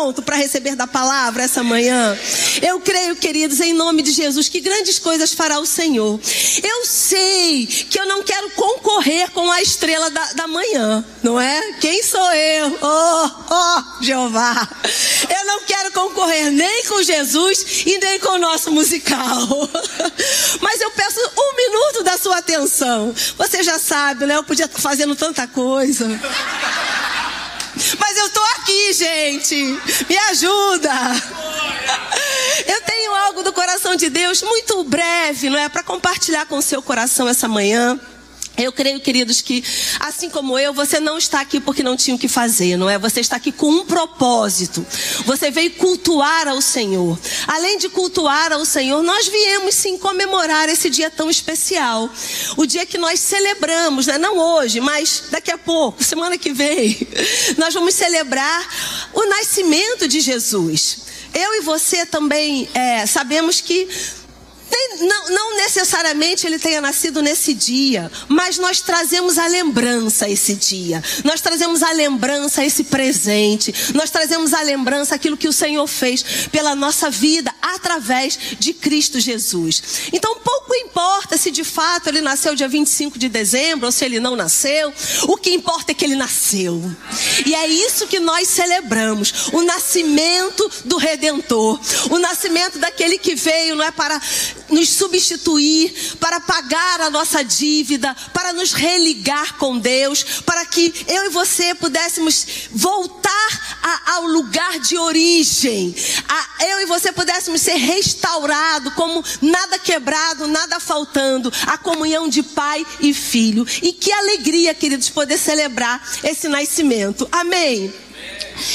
Pronto para receber da palavra essa manhã? Eu creio, queridos, em nome de Jesus, que grandes coisas fará o Senhor. Eu sei que eu não quero concorrer com a estrela da, da manhã, não é? Quem sou eu? Oh, oh, Jeová. Eu não quero concorrer nem com Jesus e nem com o nosso musical. Mas eu peço um minuto da sua atenção. Você já sabe, né? Eu podia estar fazendo tanta coisa. Aqui, gente. Me ajuda. Eu tenho algo do coração de Deus muito breve, não é? Para compartilhar com o seu coração essa manhã. Eu creio, queridos, que assim como eu, você não está aqui porque não tinha o que fazer, não é? Você está aqui com um propósito. Você veio cultuar ao Senhor. Além de cultuar ao Senhor, nós viemos sim comemorar esse dia tão especial. O dia que nós celebramos, né? não hoje, mas daqui a pouco, semana que vem, nós vamos celebrar o nascimento de Jesus. Eu e você também é, sabemos que não, não, necessariamente ele tenha nascido nesse dia, mas nós trazemos a lembrança esse dia. Nós trazemos a lembrança esse presente. Nós trazemos a lembrança aquilo que o Senhor fez pela nossa vida através de Cristo Jesus. Então, pouco importa se de fato ele nasceu dia 25 de dezembro ou se ele não nasceu. O que importa é que ele nasceu. E é isso que nós celebramos: o nascimento do Redentor, o nascimento daquele que veio, não é para nos substituir, para pagar a nossa dívida, para nos religar com Deus, para que eu e você pudéssemos voltar a, ao lugar de origem, a, eu e você pudéssemos ser restaurados, como nada quebrado, nada faltando, a comunhão de pai e filho. E que alegria, queridos, poder celebrar esse nascimento. Amém.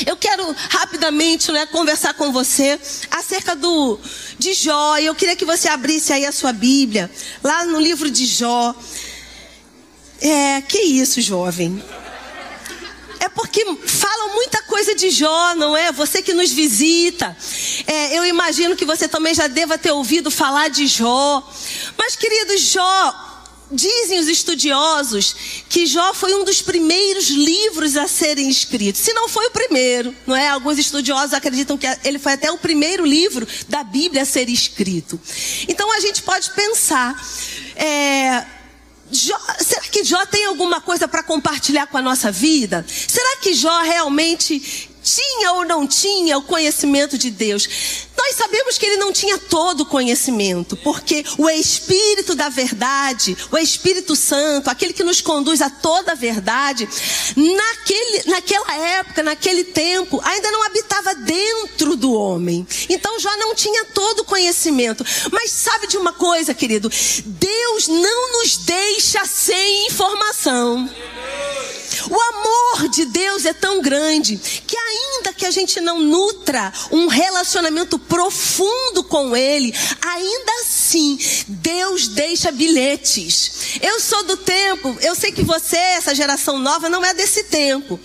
Eu quero rapidamente né, conversar com você acerca do de Jó. Eu queria que você abrisse aí a sua Bíblia, lá no livro de Jó. É, que isso, jovem? É porque falam muita coisa de Jó, não é? Você que nos visita. É, eu imagino que você também já deva ter ouvido falar de Jó. Mas, querido Jó, Dizem os estudiosos que Jó foi um dos primeiros livros a serem escritos. Se não foi o primeiro, não é? Alguns estudiosos acreditam que ele foi até o primeiro livro da Bíblia a ser escrito. Então a gente pode pensar, é, Jó, será que Jó tem alguma coisa para compartilhar com a nossa vida? Será que Jó realmente tinha ou não tinha o conhecimento de Deus? Nós sabemos que ele não tinha todo o conhecimento, porque o Espírito da verdade, o Espírito Santo, aquele que nos conduz a toda a verdade, naquele, naquela época, naquele tempo, ainda não habitava dentro do homem. Então Jó não tinha todo o conhecimento. Mas sabe de uma coisa, querido? Deus não nos deixa sem informação. O amor de Deus é tão grande que, ainda que a gente não nutra um relacionamento profundo com Ele, ainda assim, Deus deixa bilhetes. Eu sou do tempo, eu sei que você, essa geração nova, não é desse tempo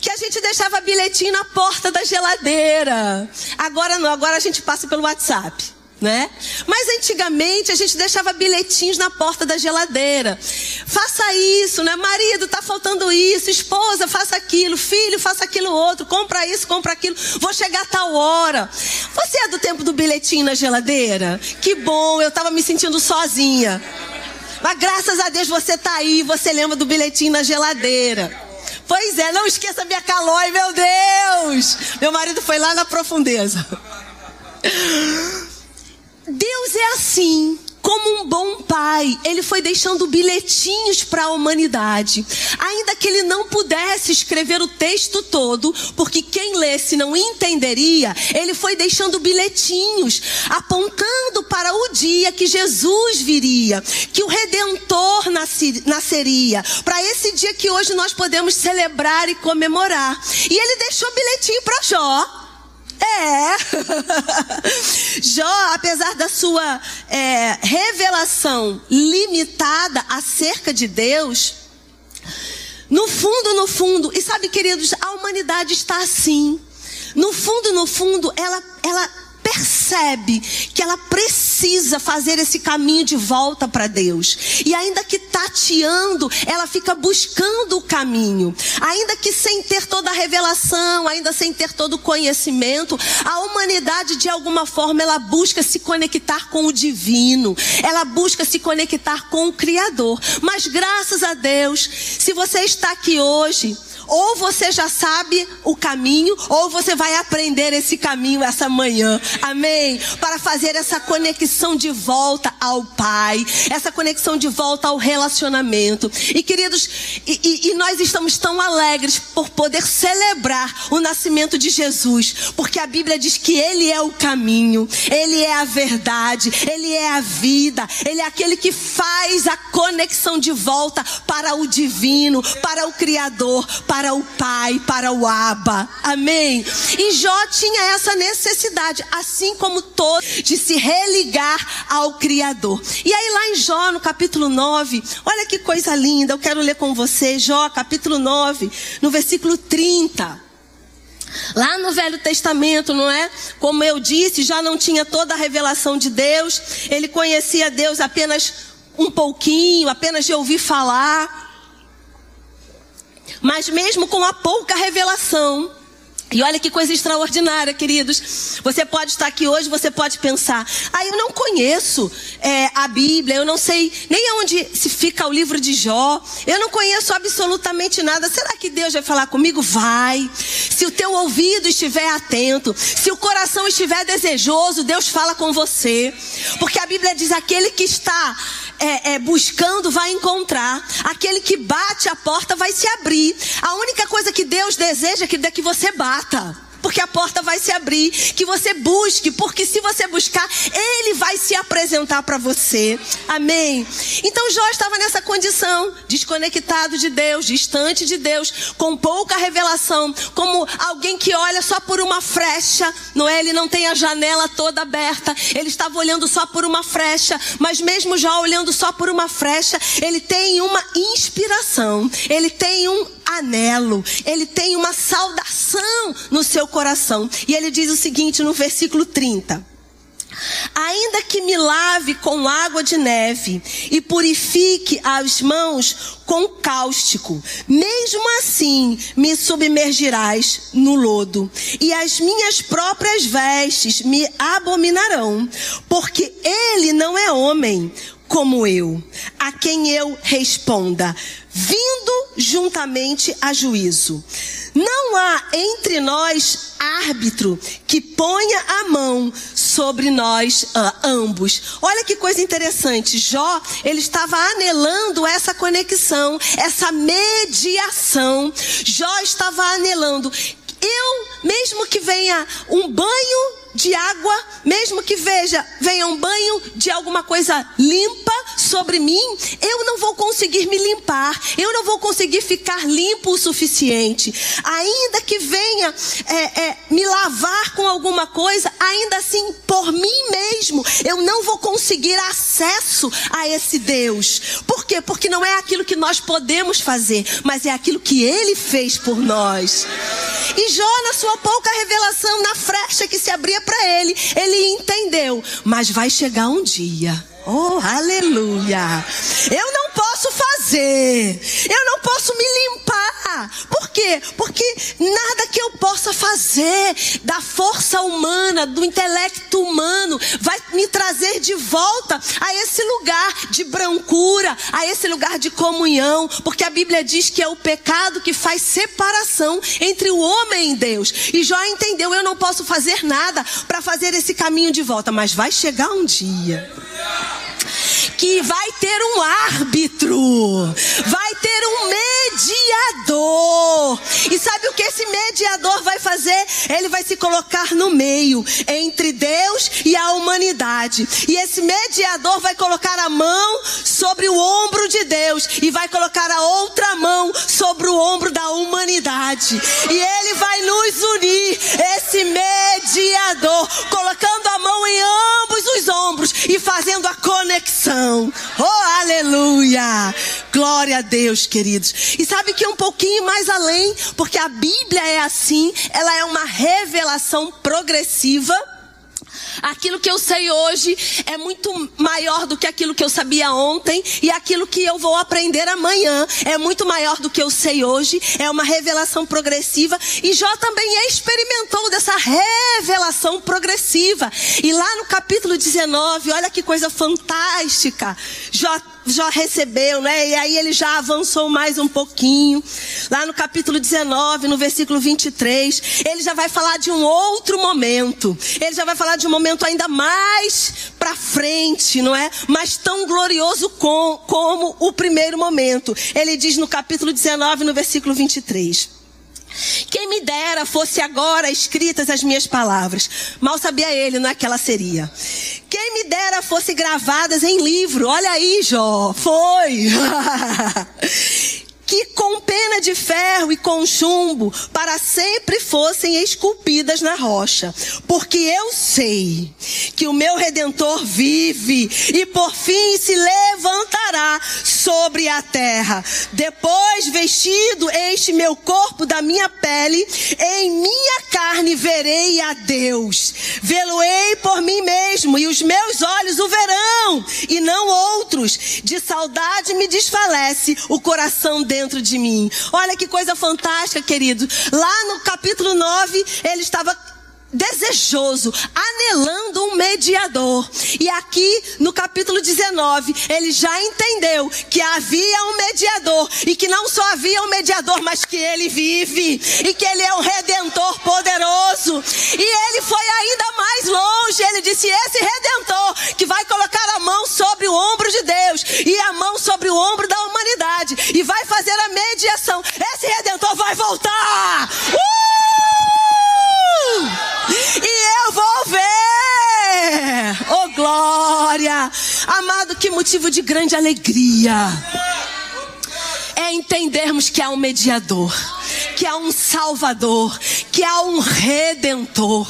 que a gente deixava bilhetinho na porta da geladeira. Agora não, agora a gente passa pelo WhatsApp né? Mas antigamente a gente deixava bilhetinhos na porta da geladeira. Faça isso, né? Marido, tá faltando isso. Esposa, faça aquilo. Filho, faça aquilo outro. Compra isso, compra aquilo. Vou chegar a tal hora. Você é do tempo do bilhetinho na geladeira? Que bom, eu tava me sentindo sozinha. Mas graças a Deus você tá aí, você lembra do bilhetinho na geladeira. Pois é, não esqueça minha calói, meu Deus! Meu marido foi lá na profundeza. Deus é assim. Como um bom pai, ele foi deixando bilhetinhos para a humanidade. Ainda que ele não pudesse escrever o texto todo, porque quem lesse não entenderia, ele foi deixando bilhetinhos, apontando para o dia que Jesus viria, que o Redentor nasceria, para esse dia que hoje nós podemos celebrar e comemorar. E ele deixou bilhetinho para Jó. É. Jó, apesar da sua é, revelação limitada acerca de Deus, No fundo, no fundo, e sabe, queridos, a humanidade está assim. No fundo, no fundo, ela, ela percebe que ela precisa fazer esse caminho de volta para Deus. E ainda que tateando, ela fica buscando o caminho. Ainda que sem ter toda a revelação, ainda sem ter todo o conhecimento, a humanidade de alguma forma ela busca se conectar com o divino. Ela busca se conectar com o criador. Mas graças a Deus, se você está aqui hoje, ou você já sabe o caminho, ou você vai aprender esse caminho essa manhã. Amém? Para fazer essa conexão de volta ao Pai, essa conexão de volta ao relacionamento. E queridos, e, e, e nós estamos tão alegres por poder celebrar o nascimento de Jesus, porque a Bíblia diz que Ele é o caminho, Ele é a verdade, Ele é a vida, Ele é aquele que faz a conexão de volta para o divino, para o Criador, para para o Pai, para o Abba. Amém? E Jó tinha essa necessidade, assim como todos, de se religar ao Criador. E aí, lá em Jó, no capítulo 9, olha que coisa linda, eu quero ler com você, Jó, capítulo 9, no versículo 30. Lá no Velho Testamento, não é? Como eu disse, já não tinha toda a revelação de Deus, ele conhecia Deus apenas um pouquinho, apenas de ouvir falar. Mas mesmo com a pouca revelação, e olha que coisa extraordinária, queridos. Você pode estar aqui hoje, você pode pensar: ah, eu não conheço é, a Bíblia, eu não sei nem onde se fica o livro de Jó, eu não conheço absolutamente nada. Será que Deus vai falar comigo? Vai. Se o teu ouvido estiver atento, se o coração estiver desejoso, Deus fala com você. Porque a Bíblia diz: aquele que está é, é, buscando vai encontrar. Aquele que bate a porta vai se abrir. A única coisa que Deus deseja é que, é você porque a porta vai se abrir, que você busque, porque se você buscar, ele vai se apresentar para você. Amém. Então Jó estava nessa condição, desconectado de Deus, distante de Deus, com pouca revelação, como alguém que olha só por uma frecha, não é? Ele não tem a janela toda aberta, ele estava olhando só por uma frecha, mas mesmo Jó olhando só por uma frecha, ele tem uma inspiração, ele tem um anelo, ele tem uma saudação no seu coração. E ele diz o seguinte no versículo 30. Ainda que me lave com água de neve e purifique as mãos com cáustico, mesmo assim me submergirás no lodo, e as minhas próprias vestes me abominarão, porque ele não é homem como eu, a quem eu responda, vindo juntamente a juízo. Não há entre nós árbitro que ponha a mão sobre nós uh, ambos. Olha que coisa interessante. Jó, ele estava anelando essa conexão, essa mediação. Jó estava anelando. Eu, mesmo que venha um banho de água, mesmo que veja, venha um banho de alguma coisa limpa sobre mim, eu não vou conseguir me limpar, eu não vou conseguir ficar limpo o suficiente. Ainda que venha é, é, me lavar com alguma coisa, ainda assim, por mim mesmo, eu não vou conseguir acesso a esse Deus. Por quê? Porque não é aquilo que nós podemos fazer, mas é aquilo que Ele fez por nós. E Jó, na sua pouca revelação, na frecha que se abria para ele, ele entendeu. Mas vai chegar um dia. Oh, aleluia. Eu não posso fazer. Eu não posso me limpar. Por quê? Porque nada que eu possa fazer da força humana, do intelecto humano, vai me trazer de volta a esse lugar de brancura, a esse lugar de comunhão. Porque a Bíblia diz que é o pecado que faz separação entre o homem e Deus. E Jó entendeu: eu não posso fazer nada para fazer esse caminho de volta, mas vai chegar um dia que vai ter um árbitro, vai ter um mediador. E sabe o que esse mediador vai fazer? Ele vai se colocar no meio entre Deus e a humanidade. E esse mediador vai colocar a mão sobre o ombro de Deus e vai colocar a outra mão sobre o ombro da humanidade. E ele vai nos unir, esse mediador, colocando a mão em ambos os ombros e fazendo a conexão. Oh, aleluia! Glória a Deus, queridos. E sabe que é um pouquinho mais além, porque a Bíblia é assim, ela é uma revelação progressiva Aquilo que eu sei hoje é muito maior do que aquilo que eu sabia ontem, e aquilo que eu vou aprender amanhã é muito maior do que eu sei hoje. É uma revelação progressiva, e Jó também experimentou dessa revelação progressiva. E lá no capítulo 19, olha que coisa fantástica. Jó já recebeu, né? E aí ele já avançou mais um pouquinho. Lá no capítulo 19, no versículo 23, ele já vai falar de um outro momento. Ele já vai falar de um momento ainda mais para frente, não é? Mas tão glorioso com, como o primeiro momento. Ele diz no capítulo 19, no versículo 23. Quem me dera fosse agora escritas as minhas palavras. Mal sabia ele, não é que ela seria. Quem me dera fosse gravadas em livro. Olha aí, Jó. Foi. que com pena de ferro e com chumbo para sempre fossem esculpidas na rocha. Porque eu sei que o meu redentor vive e por fim se levantará sobre a terra. Depois, vestido este meu corpo da minha pele, em minha carne verei a Deus. Vê-lo-ei por mim mesmo e os meus olhos o verão e não outros. De saudade me desfalece o coração dele dentro de mim. Olha que coisa fantástica, querido. Lá no capítulo 9, ele estava desejoso, anelando um mediador. E aqui no capítulo 19, ele já entendeu que havia um mediador e que não só havia um mediador, mas que ele vive e que ele é um redentor poderoso. E ele foi ainda mais longe. Ele disse: "Esse redentor que vai colocar a mão sobre o ombro de Deus e a mão sobre o ombro da humanidade e vai fazer a mediação. Esse redentor vai voltar." Uh! E eu vou ver. Oh glória! Amado, que motivo de grande alegria. É entendermos que há um mediador que há um Salvador, que há um Redentor.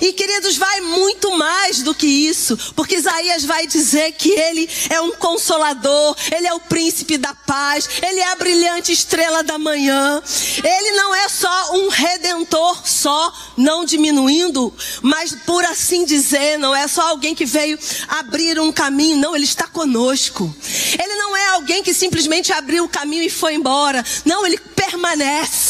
E queridos, vai muito mais do que isso, porque Isaías vai dizer que ele é um consolador, ele é o príncipe da paz, ele é a brilhante estrela da manhã. Ele não é só um redentor, só, não diminuindo, mas por assim dizer, não é só alguém que veio abrir um caminho, não, ele está conosco. Ele não é alguém que simplesmente abriu o caminho e foi embora. Não, ele permanece.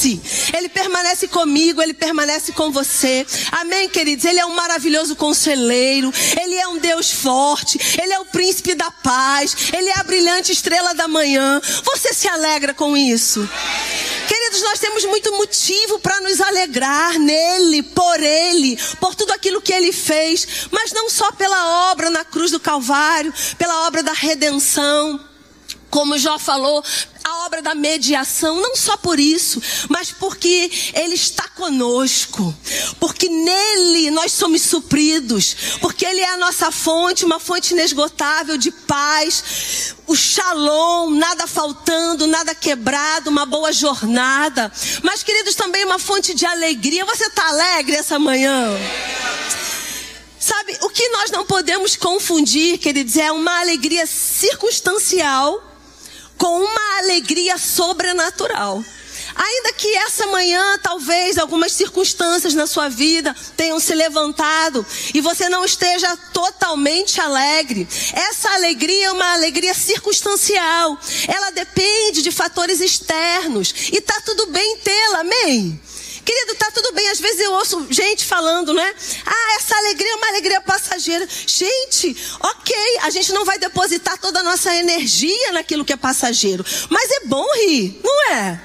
Ele permanece comigo, ele permanece com você. Amém, queridos? Ele é um maravilhoso conselheiro. Ele é um Deus forte. Ele é o príncipe da paz. Ele é a brilhante estrela da manhã. Você se alegra com isso? Queridos, nós temos muito motivo para nos alegrar nele, por ele, por tudo aquilo que ele fez, mas não só pela obra na cruz do Calvário, pela obra da redenção como Jó falou, a obra da mediação, não só por isso, mas porque Ele está conosco, porque nele nós somos supridos, porque Ele é a nossa fonte, uma fonte inesgotável de paz, o shalom, nada faltando, nada quebrado, uma boa jornada, mas queridos, também uma fonte de alegria. Você está alegre essa manhã? Sabe, o que nós não podemos confundir, queridos, é uma alegria circunstancial com uma alegria sobrenatural. Ainda que essa manhã, talvez, algumas circunstâncias na sua vida tenham se levantado e você não esteja totalmente alegre. Essa alegria é uma alegria circunstancial. Ela depende de fatores externos. E tá tudo bem tê-la, amém? Querido, tá tudo bem. Às vezes eu ouço gente falando, né? Ah, essa alegria é uma alegria passageira. Gente, ok, a gente não vai depositar toda a nossa energia naquilo que é passageiro. Mas é bom rir, não é?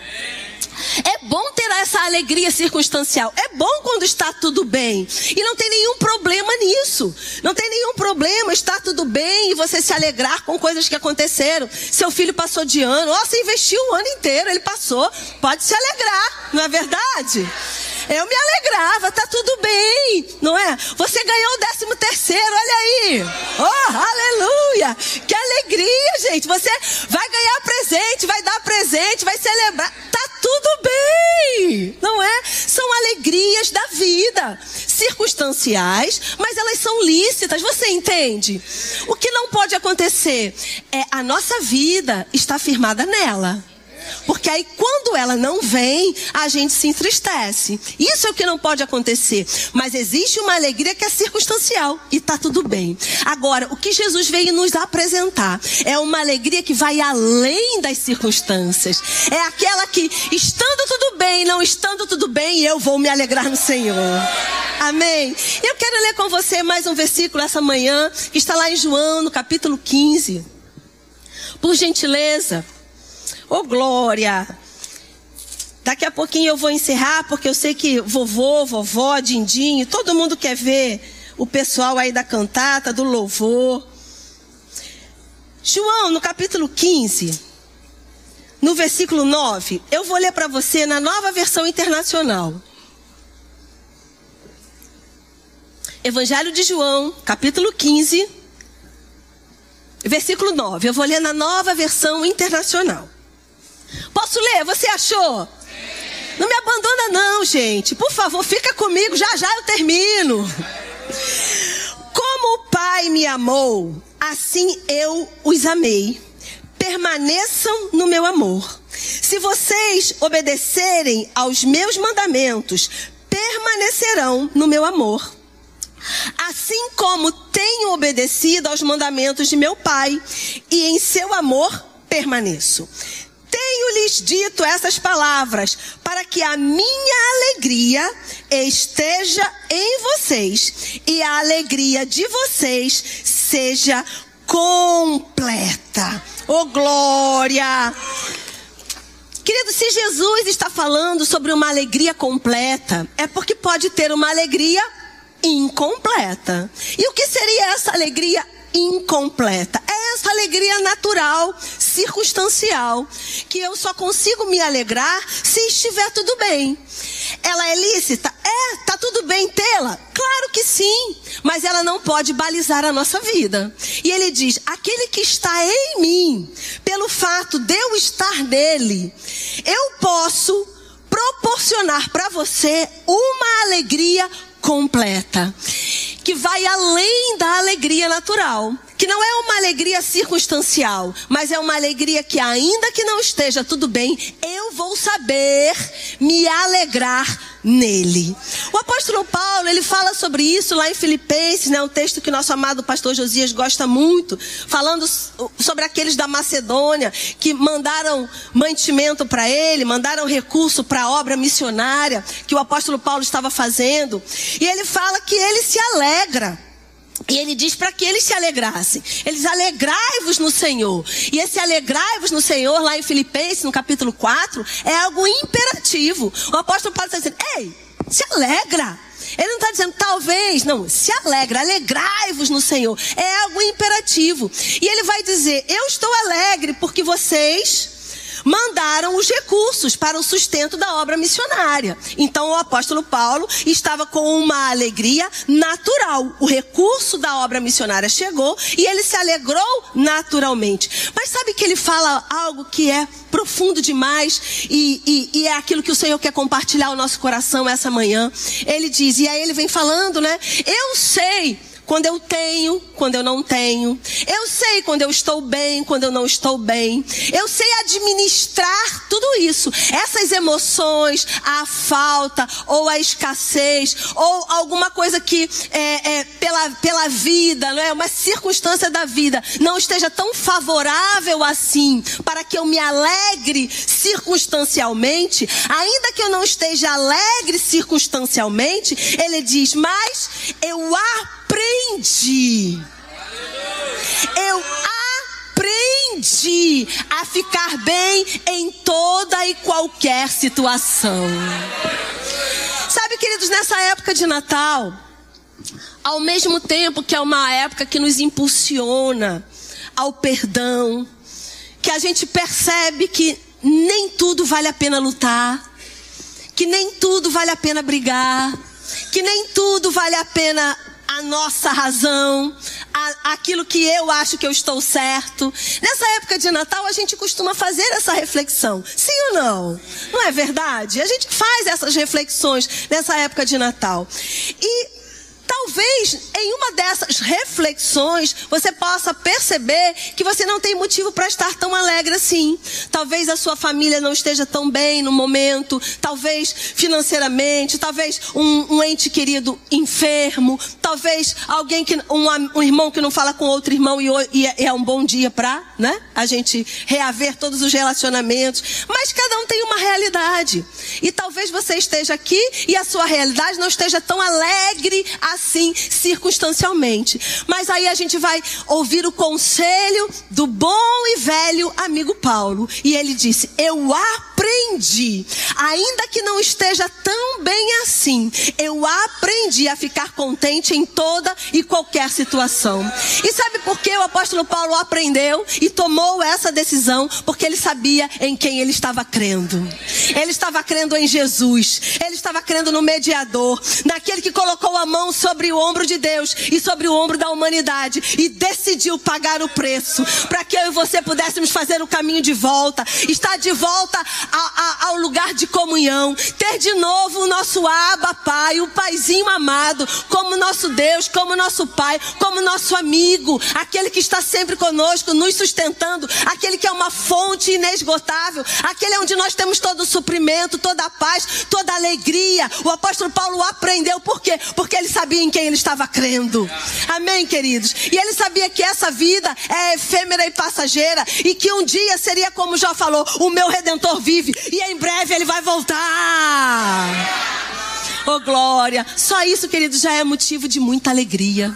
É bom ter essa alegria circunstancial. É bom quando está tudo bem. E não tem nenhum problema nisso. Não tem nenhum problema estar tudo bem e você se alegrar com coisas que aconteceram. Seu filho passou de ano. Ó, oh, você investiu o ano inteiro, ele passou. Pode se alegrar, não é verdade? Eu me alegrava, tá tudo bem, não é? Você ganhou o décimo terceiro, olha aí. Oh, aleluia! Que alegria, gente. Você vai ganhar presente, vai dar presente, vai celebrar. Tá tudo bem, não é? São alegrias da vida circunstanciais, mas elas são lícitas, você entende? O que não pode acontecer é a nossa vida está firmada nela. Porque aí quando ela não vem, a gente se entristece. Isso é o que não pode acontecer. Mas existe uma alegria que é circunstancial e está tudo bem. Agora, o que Jesus veio nos apresentar é uma alegria que vai além das circunstâncias. É aquela que, estando tudo bem, não estando tudo bem, eu vou me alegrar no Senhor. Amém. Eu quero ler com você mais um versículo essa manhã, que está lá em João, no capítulo 15. Por gentileza. Ô oh, glória! Daqui a pouquinho eu vou encerrar, porque eu sei que vovô, vovó, dindinho, todo mundo quer ver o pessoal aí da cantata, do louvor. João, no capítulo 15, no versículo 9, eu vou ler para você na nova versão internacional. Evangelho de João, capítulo 15, versículo 9. Eu vou ler na nova versão internacional. Posso ler? Você achou? Não me abandona não, gente. Por favor, fica comigo, já já eu termino. Como o Pai me amou, assim eu os amei. Permaneçam no meu amor. Se vocês obedecerem aos meus mandamentos, permanecerão no meu amor. Assim como tenho obedecido aos mandamentos de meu Pai, e em seu amor permaneço. Tenho-lhes dito essas palavras para que a minha alegria esteja em vocês e a alegria de vocês seja completa. Oh glória! Querido, se Jesus está falando sobre uma alegria completa, é porque pode ter uma alegria incompleta. E o que seria essa alegria incompleta. É essa alegria natural, circunstancial, que eu só consigo me alegrar se estiver tudo bem. Ela é lícita? É, tá tudo bem tê-la? Claro que sim, mas ela não pode balizar a nossa vida. E ele diz: aquele que está em mim, pelo fato de eu estar nele, eu posso proporcionar para você uma alegria completa que vai além da alegria natural, que não é uma alegria circunstancial, mas é uma alegria que ainda que não esteja tudo bem, eu vou saber me alegrar nele. O apóstolo Paulo, ele fala sobre isso lá em Filipenses, né, um texto que nosso amado pastor Josias gosta muito, falando sobre aqueles da Macedônia que mandaram mantimento para ele, mandaram recurso para a obra missionária que o apóstolo Paulo estava fazendo, e ele fala que ele se alegra e ele diz para que eles se alegrassem. Eles alegrai-vos no Senhor. E esse alegrai-vos no Senhor, lá em Filipenses, no capítulo 4, é algo imperativo. O apóstolo Paulo está dizendo: Ei, se alegra. Ele não está dizendo talvez, não, se alegra, alegrai-vos no Senhor. É algo imperativo. E ele vai dizer: Eu estou alegre porque vocês mandaram os recursos para o sustento da obra missionária. Então o apóstolo Paulo estava com uma alegria natural. O recurso da obra missionária chegou e ele se alegrou naturalmente. Mas sabe que ele fala algo que é profundo demais e, e, e, é aquilo que o Senhor quer compartilhar o nosso coração essa manhã. Ele diz, e aí ele vem falando, né? Eu sei quando eu tenho, quando eu não tenho. Eu sei quando eu estou bem, quando eu não estou bem. Eu sei administrar tudo isso. Essas emoções, a falta, ou a escassez, ou alguma coisa que é, é, pela, pela vida, não é? uma circunstância da vida, não esteja tão favorável assim, para que eu me alegre circunstancialmente, ainda que eu não esteja alegre circunstancialmente, ele diz, mas eu aprendi aprendi. Eu aprendi a ficar bem em toda e qualquer situação. Sabe, queridos, nessa época de Natal, ao mesmo tempo que é uma época que nos impulsiona ao perdão, que a gente percebe que nem tudo vale a pena lutar, que nem tudo vale a pena brigar, que nem tudo vale a pena a nossa razão, a, aquilo que eu acho que eu estou certo. Nessa época de Natal, a gente costuma fazer essa reflexão. Sim ou não? Não é verdade? A gente faz essas reflexões nessa época de Natal. E talvez em uma dessas reflexões você possa perceber que você não tem motivo para estar tão alegre assim. Talvez a sua família não esteja tão bem no momento, talvez financeiramente, talvez um, um ente querido enfermo, talvez alguém que um, um, irmão que não fala com outro irmão e, e é, é um bom dia para, né? A gente reaver todos os relacionamentos. Mas cada um tem uma realidade. E talvez você esteja aqui e a sua realidade não esteja tão alegre assim circunstancialmente. Mas aí a gente vai ouvir o conselho do bom e velho amigo Paulo. E ele disse: Eu aprendi, ainda que não esteja tão bem assim, eu aprendi a ficar contente em toda e qualquer situação. E sabe por que o apóstolo Paulo aprendeu e tomou essa decisão? Porque ele sabia em quem ele estava crendo. Ele estava crendo em Jesus. Ele estava crendo no mediador, naquele que colocou a mão sobre o ombro de Deus e sobre o ombro da humanidade e decidiu pagar o preço para que eu e você pudéssemos fazer o caminho de volta, estar de volta ao lugar de comunhão, ter de novo o nosso Abba Pai, o Paizinho amado, como nosso Deus, como nosso Pai, como nosso amigo, aquele que está sempre conosco, nos sustentando, aquele que é uma fonte inesgotável, aquele onde nós temos todo o suprimento, toda a paz, toda a alegria. O apóstolo Paulo aprendeu por quê? Porque ele sabia em quem ele estava crendo. Amém, queridos? E ele sabia que essa vida é efêmera e passageira e que um dia seria como já falou, o meu redentor vive e em breve ele vai voltar. Oh glória! Só isso, queridos, já é motivo de muita alegria.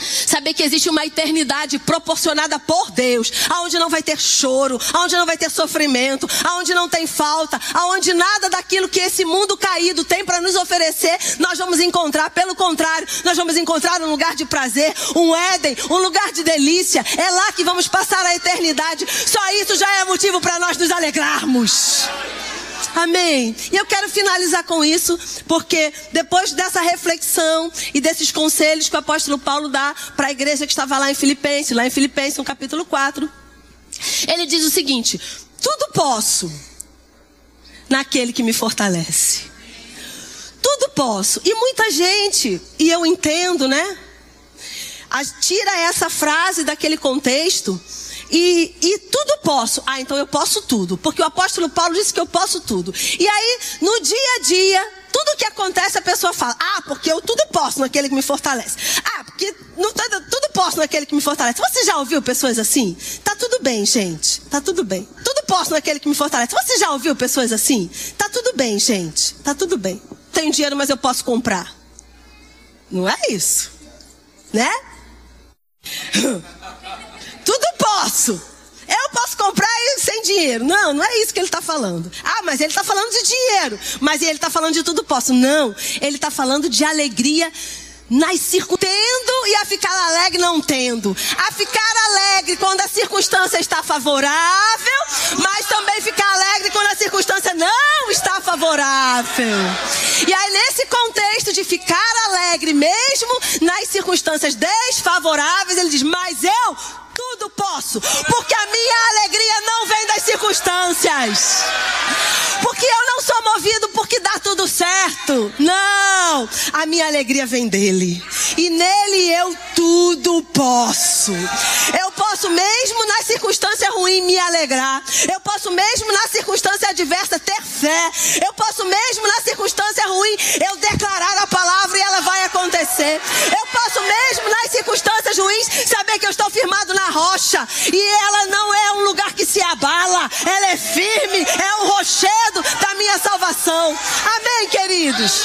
Saber que existe uma eternidade proporcionada por Deus, aonde não vai ter choro, aonde não vai ter sofrimento, aonde não tem falta, aonde nada daquilo que esse mundo caído tem para nos oferecer, nós vamos encontrar. Pelo contrário, nós vamos encontrar um lugar de prazer, um Éden, um lugar de delícia. É lá que vamos passar a eternidade. Só isso já é motivo para nós nos alegrarmos. Amém. E eu quero finalizar com isso, porque depois dessa reflexão e desses conselhos que o apóstolo Paulo dá para a igreja que estava lá em Filipenses, lá em Filipenses, no capítulo 4, ele diz o seguinte: Tudo posso naquele que me fortalece. Tudo posso. E muita gente, e eu entendo, né? Tira essa frase daquele contexto e, e tudo posso. Ah, então eu posso tudo. Porque o apóstolo Paulo disse que eu posso tudo. E aí, no dia a dia, tudo que acontece a pessoa fala: Ah, porque eu tudo posso naquele que me fortalece. Ah, porque não, tudo posso naquele que me fortalece. Você já ouviu pessoas assim? Tá tudo bem, gente. Tá tudo bem. Tudo posso naquele que me fortalece. Você já ouviu pessoas assim? Tá tudo bem, gente. Tá tudo bem. Tenho dinheiro, mas eu posso comprar. Não é isso. Né? Posso. Eu posso comprar sem dinheiro. Não, não é isso que ele está falando. Ah, mas ele está falando de dinheiro. Mas ele está falando de tudo posso. Não, ele está falando de alegria nas tendo e a ficar alegre não tendo. A ficar alegre quando a circunstância está favorável, mas também ficar alegre quando a circunstância não está favorável. E aí, nesse contexto de ficar alegre mesmo nas circunstâncias desfavoráveis, ele diz: Mas eu tudo posso, porque a minha alegria não vem das circunstâncias. Porque eu não sou movido porque dá tudo certo. Não, a minha alegria vem dele. E nele eu tudo posso. Eu posso mesmo na circunstância ruim me alegrar. Eu posso mesmo na circunstância adversa ter fé. Eu posso mesmo na circunstância ruim eu declarar a palavra e ela vai acontecer. Eu posso mesmo nas circunstâncias ruins saber que eu estou firmado na rocha e ela não é um lugar que se abala, ela é firme, é o rochedo da minha salvação. Amém, queridos?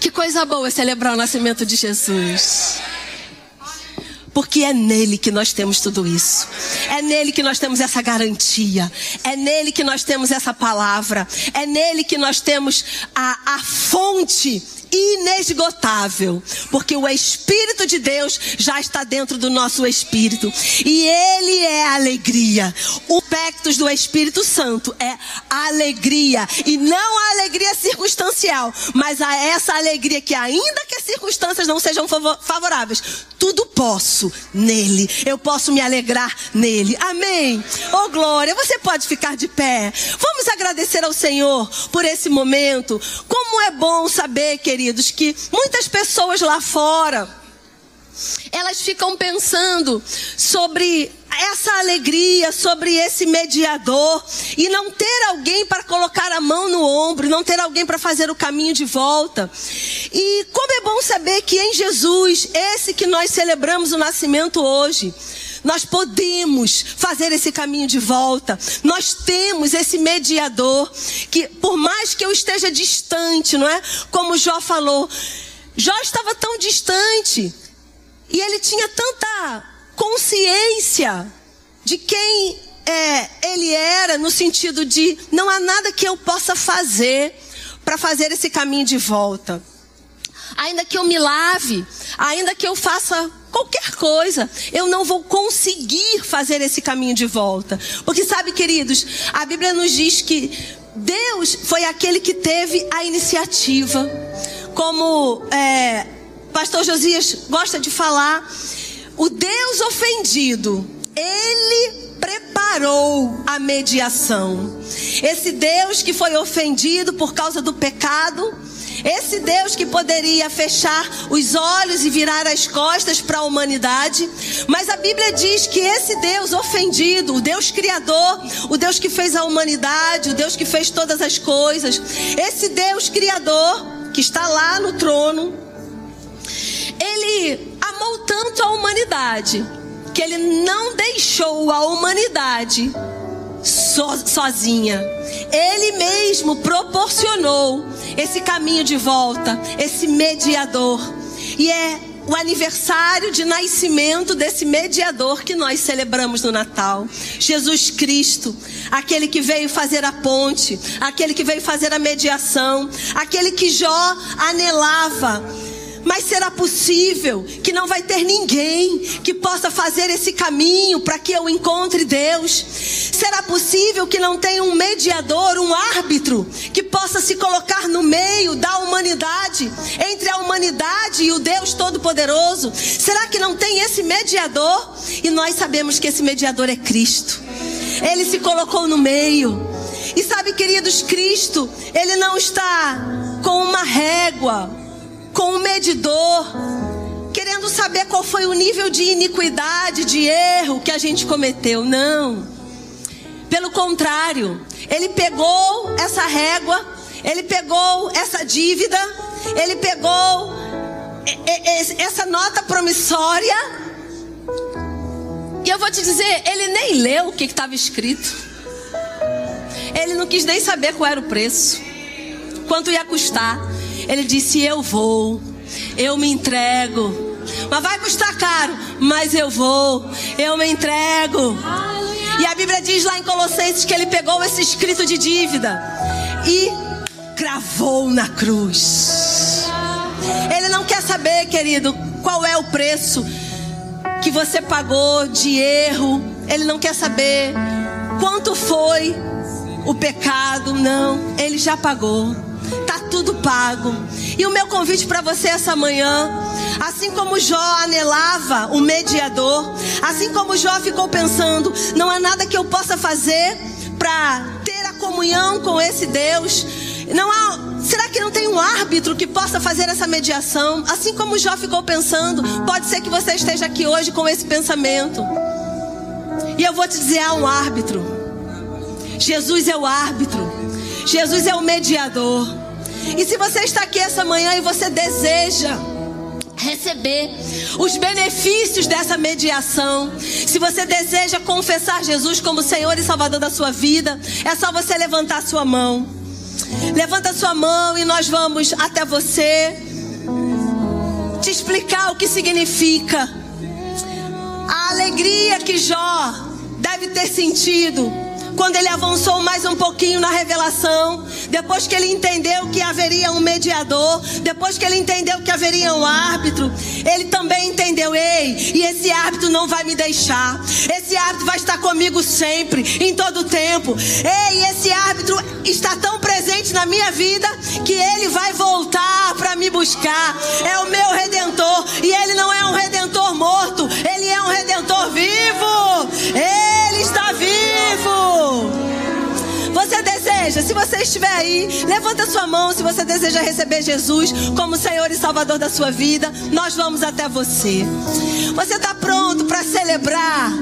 Que coisa boa celebrar o nascimento de Jesus. Porque é nele que nós temos tudo isso. É nele que nós temos essa garantia. É nele que nós temos essa palavra. É nele que nós temos a, a fonte inesgotável, porque o Espírito de Deus já está dentro do nosso espírito e ele é alegria. O pectus do Espírito Santo é alegria e não a alegria circunstancial, mas a essa alegria que ainda que as circunstâncias não sejam favoráveis, tudo posso nele. Eu posso me alegrar nele. Amém. Oh glória, você pode ficar de pé. Vamos agradecer ao Senhor por esse momento. Como é bom saber, queridos, que muitas pessoas lá fora elas ficam pensando sobre essa alegria, sobre esse mediador e não ter alguém para colocar a mão no ombro, não ter alguém para fazer o caminho de volta. E como é bom saber que em Jesus, esse que nós celebramos o nascimento hoje, nós podemos fazer esse caminho de volta. Nós temos esse mediador que, por mais que eu esteja distante, não é? Como Jó falou, Jó estava tão distante e ele tinha tanta consciência de quem é, ele era, no sentido de não há nada que eu possa fazer para fazer esse caminho de volta. Ainda que eu me lave, ainda que eu faça qualquer coisa, eu não vou conseguir fazer esse caminho de volta. Porque sabe, queridos, a Bíblia nos diz que Deus foi aquele que teve a iniciativa. Como é, pastor Josias gosta de falar, o Deus ofendido, ele preparou a mediação. Esse Deus que foi ofendido por causa do pecado, esse Deus que poderia fechar os olhos e virar as costas para a humanidade, mas a Bíblia diz que esse Deus ofendido, o Deus criador, o Deus que fez a humanidade, o Deus que fez todas as coisas, esse Deus criador que está lá no trono, ele amou tanto a humanidade que ele não deixou a humanidade so, sozinha. Ele mesmo proporcionou esse caminho de volta, esse mediador. E é o aniversário de nascimento desse mediador que nós celebramos no Natal. Jesus Cristo, aquele que veio fazer a ponte, aquele que veio fazer a mediação, aquele que Jó anelava mas será possível que não vai ter ninguém que possa fazer esse caminho para que eu encontre Deus? Será possível que não tenha um mediador, um árbitro que possa se colocar no meio da humanidade, entre a humanidade e o Deus Todo-Poderoso? Será que não tem esse mediador? E nós sabemos que esse mediador é Cristo. Ele se colocou no meio. E sabe, queridos, Cristo, ele não está com uma régua com um medidor, querendo saber qual foi o nível de iniquidade, de erro que a gente cometeu. Não. Pelo contrário, ele pegou essa régua, ele pegou essa dívida, ele pegou essa nota promissória. E eu vou te dizer, ele nem leu o que estava escrito. Ele não quis nem saber qual era o preço, quanto ia custar. Ele disse: Eu vou, eu me entrego. Mas vai custar caro, mas eu vou, eu me entrego. E a Bíblia diz lá em Colossenses que ele pegou esse escrito de dívida e cravou na cruz. Ele não quer saber, querido, qual é o preço que você pagou de erro. Ele não quer saber quanto foi o pecado. Não, ele já pagou tudo pago. E o meu convite para você essa manhã, assim como Jó anelava o mediador, assim como Jó ficou pensando, não há nada que eu possa fazer para ter a comunhão com esse Deus. Não há, será que não tem um árbitro que possa fazer essa mediação? Assim como Jó ficou pensando, pode ser que você esteja aqui hoje com esse pensamento. E eu vou te dizer, há um árbitro. Jesus é o árbitro. Jesus é o mediador. E se você está aqui essa manhã e você deseja receber os benefícios dessa mediação, se você deseja confessar Jesus como Senhor e Salvador da sua vida, é só você levantar sua mão. Levanta sua mão e nós vamos até você te explicar o que significa a alegria que Jó deve ter sentido quando ele avançou mais um pouquinho na revelação, depois que ele entendeu que haveria um mediador, depois que ele entendeu que haveria um árbitro, ele também entendeu, ei, e esse árbitro não vai me deixar. Esse árbitro vai estar comigo sempre, em todo tempo. Ei, esse árbitro está tão presente na minha vida que ele vai voltar para me buscar. É o meu redentor e ele não é um redentor morto, ele é um redentor vivo. Ele está vivo. Deseja, se você estiver aí, levanta sua mão se você deseja receber Jesus como Senhor e Salvador da sua vida. Nós vamos até você. Você está pronto para celebrar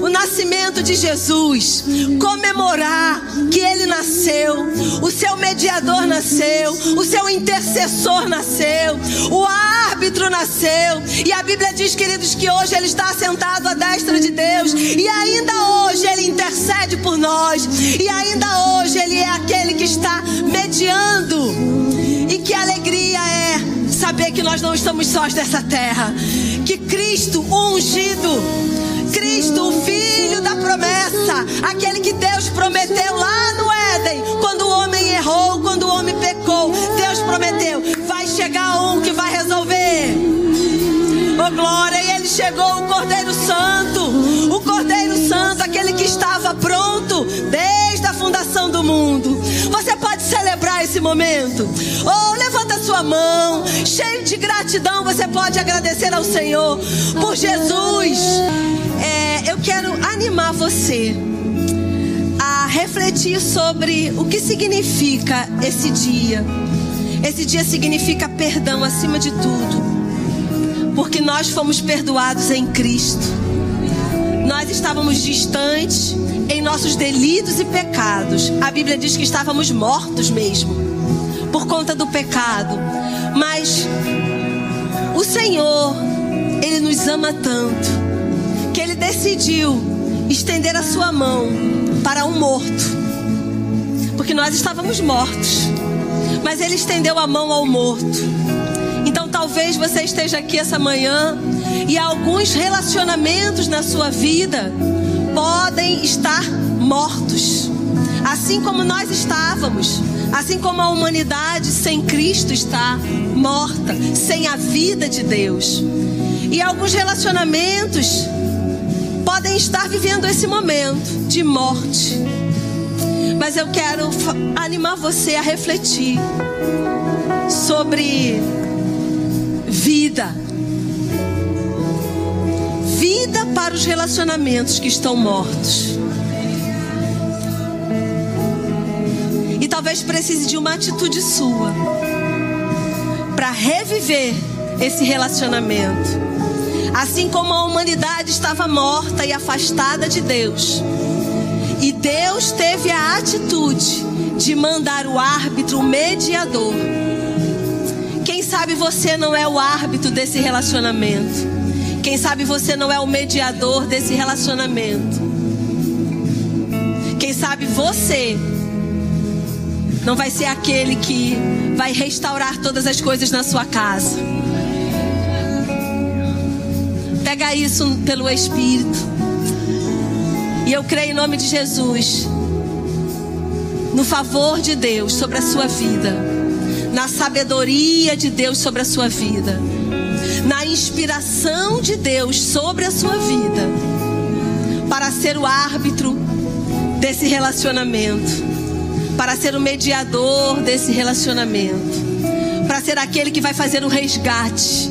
o nascimento de Jesus, comemorar que ele nasceu, o seu mediador nasceu, o seu intercessor nasceu, o árbitro nasceu. E a Bíblia diz, queridos, que hoje ele está sentado à destra de Deus e ainda hoje ele intercede por nós. E ainda hoje ele é aquele que está mediando. E que alegria é saber que nós não estamos sós dessa terra, que Cristo ungido Cristo, o Filho da promessa, aquele que Deus prometeu lá no Éden, quando o homem errou, quando o homem pecou, Deus prometeu: vai chegar um que vai resolver. Oh glória, e ele chegou, o Cordeiro Santo, o Cordeiro Santo, aquele que estava pronto desde a fundação do mundo. Você pode celebrar esse momento. Oh, levanta sua mão, cheio de gratidão, você pode agradecer ao Senhor por Jesus é, eu quero animar você a refletir sobre o que significa esse dia. Esse dia significa perdão acima de tudo, porque nós fomos perdoados em Cristo. Nós estávamos distantes em nossos delitos e pecados. A Bíblia diz que estávamos mortos mesmo, por conta do pecado. Mas o Senhor, Ele nos ama tanto que ele decidiu estender a sua mão para um morto, porque nós estávamos mortos, mas ele estendeu a mão ao morto. Então talvez você esteja aqui essa manhã e alguns relacionamentos na sua vida podem estar mortos, assim como nós estávamos. Assim como a humanidade sem Cristo está morta, sem a vida de Deus. E alguns relacionamentos podem estar vivendo esse momento de morte. Mas eu quero animar você a refletir sobre vida. Vida para os relacionamentos que estão mortos. Talvez precise de uma atitude sua para reviver esse relacionamento Assim como a humanidade estava morta e afastada de Deus. E Deus teve a atitude de mandar o árbitro, o mediador. Quem sabe você não é o árbitro desse relacionamento. Quem sabe você não é o mediador desse relacionamento. Quem sabe você não vai ser aquele que vai restaurar todas as coisas na sua casa. Pega isso pelo Espírito. E eu creio em nome de Jesus. No favor de Deus sobre a sua vida. Na sabedoria de Deus sobre a sua vida. Na inspiração de Deus sobre a sua vida. Para ser o árbitro desse relacionamento. Para ser o mediador desse relacionamento. Para ser aquele que vai fazer o resgate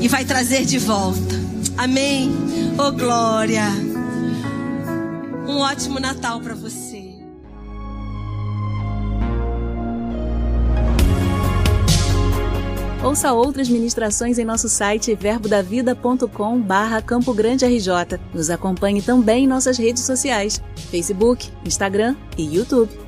e vai trazer de volta. Amém. Oh glória. Um ótimo Natal para você. Ouça outras ministrações em nosso site verbodavida.com barra Campo Grande RJ. Nos acompanhe também em nossas redes sociais, Facebook, Instagram e YouTube.